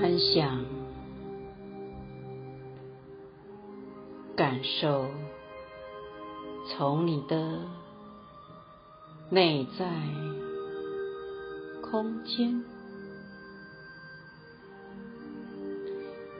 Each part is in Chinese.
观想，感受从你的内在空间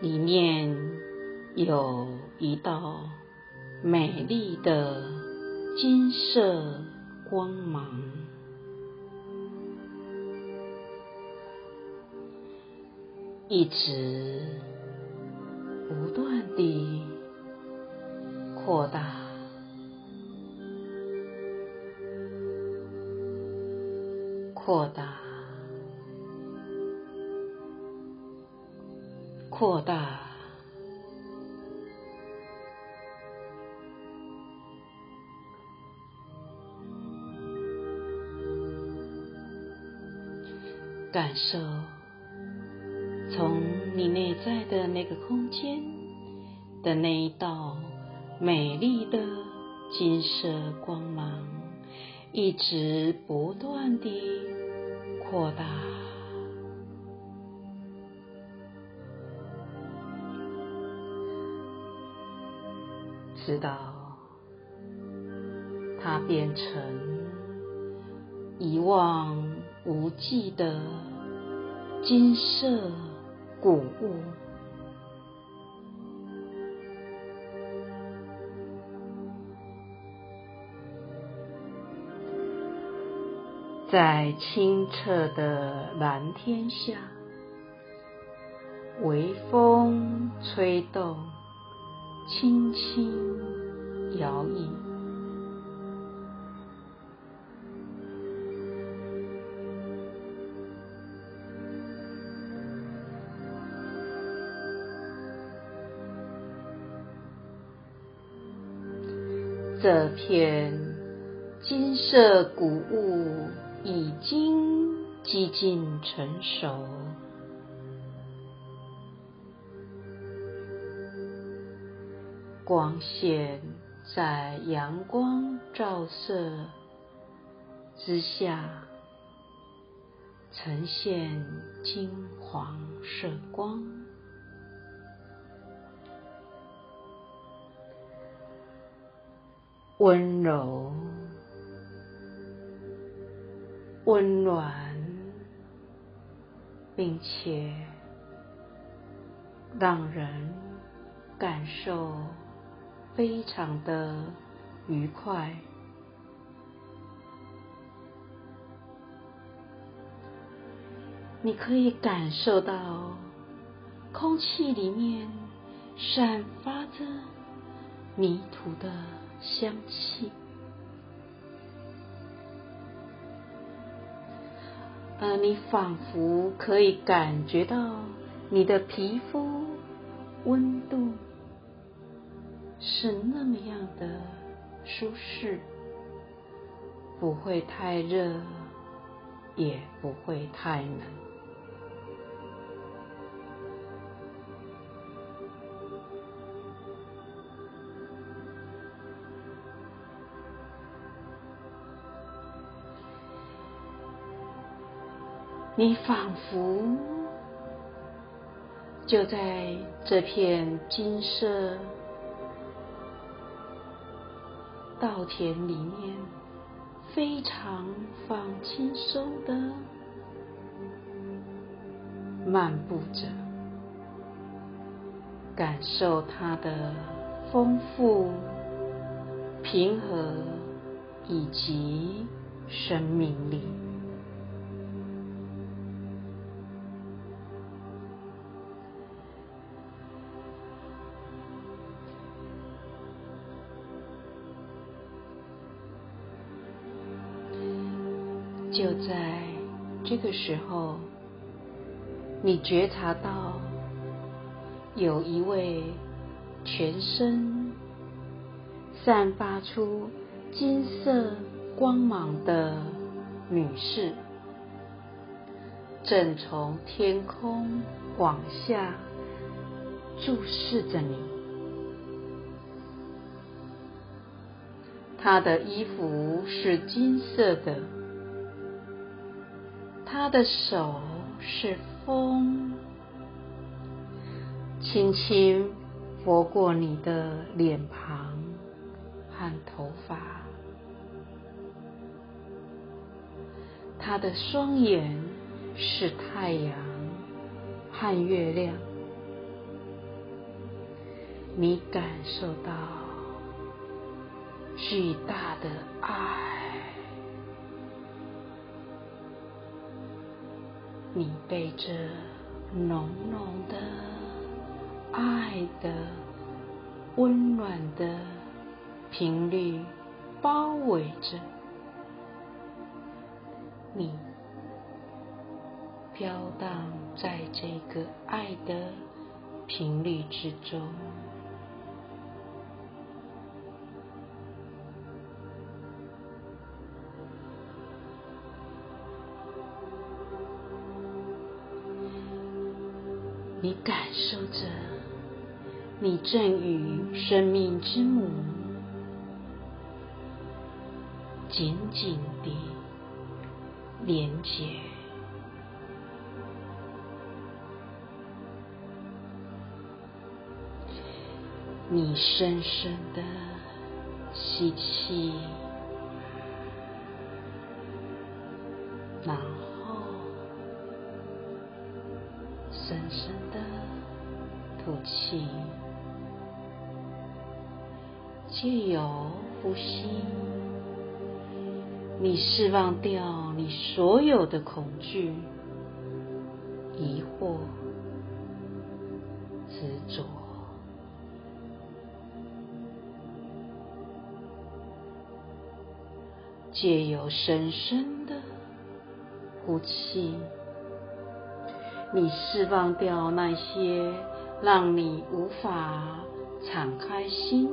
里面有一道美丽的金色光芒。一直不断地扩大、扩大、扩大，感受。从你内在的那个空间的那一道美丽的金色光芒，一直不断地扩大，直到它变成一望无际的金色。谷物，在清澈的蓝天下，微风吹动，轻轻摇曳。这片金色谷物已经几近成熟，光线在阳光照射之下呈现金黄色光。温柔、温暖，并且让人感受非常的愉快。你可以感受到空气里面散发着泥土的。香气，呃，你仿佛可以感觉到你的皮肤温度是那么样的舒适，不会太热，也不会太冷。你仿佛就在这片金色稻田里面，非常放轻松的漫步着，感受它的丰富、平和以及生命力。就在这个时候，你觉察到有一位全身散发出金色光芒的女士，正从天空往下注视着你。她的衣服是金色的。他的手是风轻轻拂过你的脸庞和头发。他的双眼是太阳和月亮，你感受到巨大的爱，你被这浓浓的爱的温暖的频率包围着。你飘荡在这个爱的频率之中，你感受着，你正与生命之母紧紧地。连接，你深深的吸气，然后深深的吐气，借由呼吸。你释放掉你所有的恐惧、疑惑、执着，借由深深的呼气，你释放掉那些让你无法敞开心。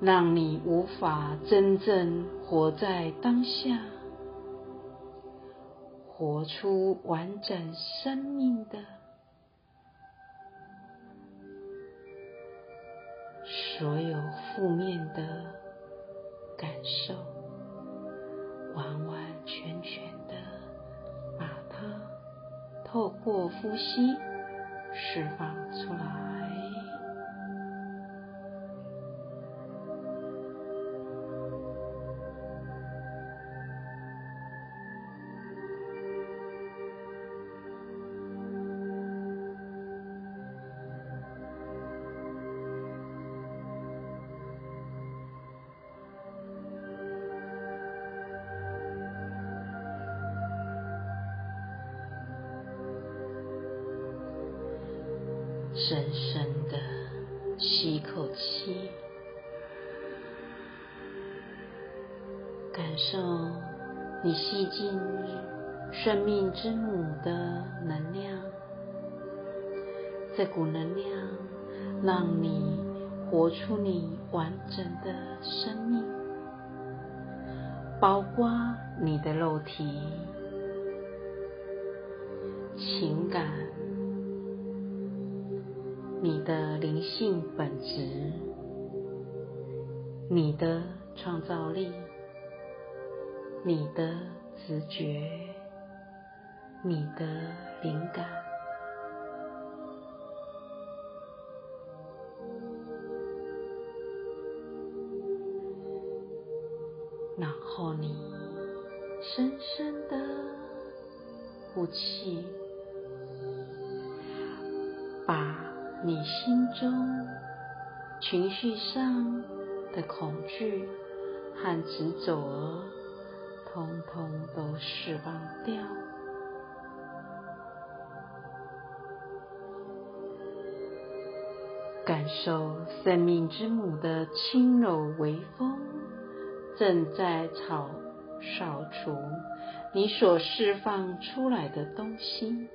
让你无法真正活在当下，活出完整生命的所有负面的感受，完完全全的把它透过呼吸释放出来。深深的吸一口气，感受你吸进生命之母的能量，这股能量让你活出你完整的生命，包括你的肉体、情感。你的灵性本质，你的创造力，你的直觉，你的灵感，然后你深深的呼气，把。你心中情绪上的恐惧和执着，通通都释放掉，感受生命之母的轻柔微风，正在草扫除你所释放出来的东西。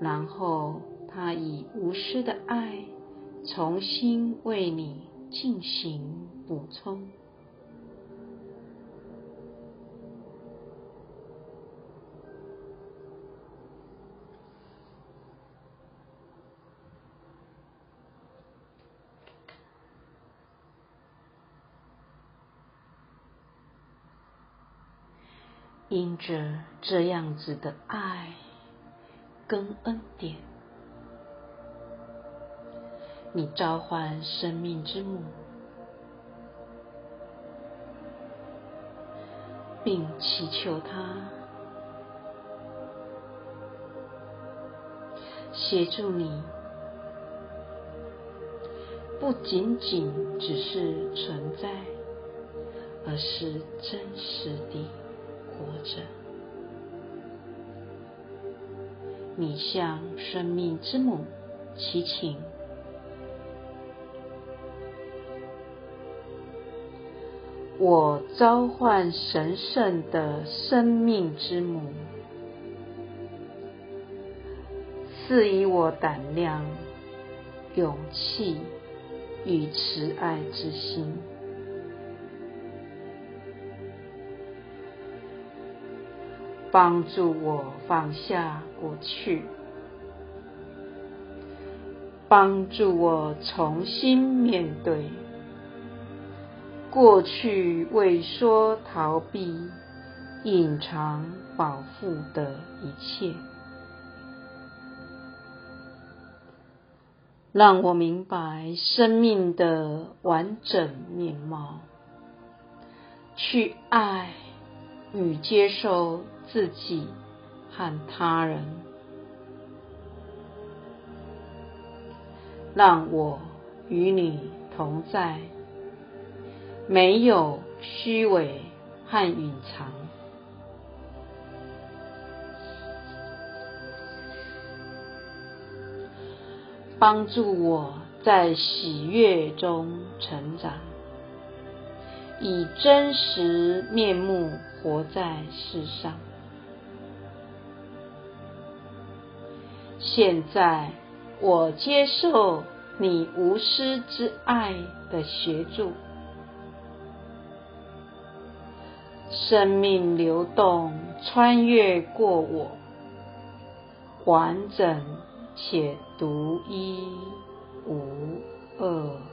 然后，他以无私的爱重新为你进行补充。因着这样子的爱跟恩典，你召唤生命之母，并祈求他协助你。不仅仅只是存在，而是真实地活着。你向生命之母祈请，我召唤神圣的生命之母，赐予我胆量、勇气。与慈爱之心，帮助我放下过去，帮助我重新面对过去畏缩、逃避、隐藏、保护的一切。让我明白生命的完整面貌，去爱与接受自己和他人，让我与你同在，没有虚伪和隐藏。帮助我在喜悦中成长，以真实面目活在世上。现在，我接受你无私之爱的协助，生命流动穿越过我，完整。且独一无二。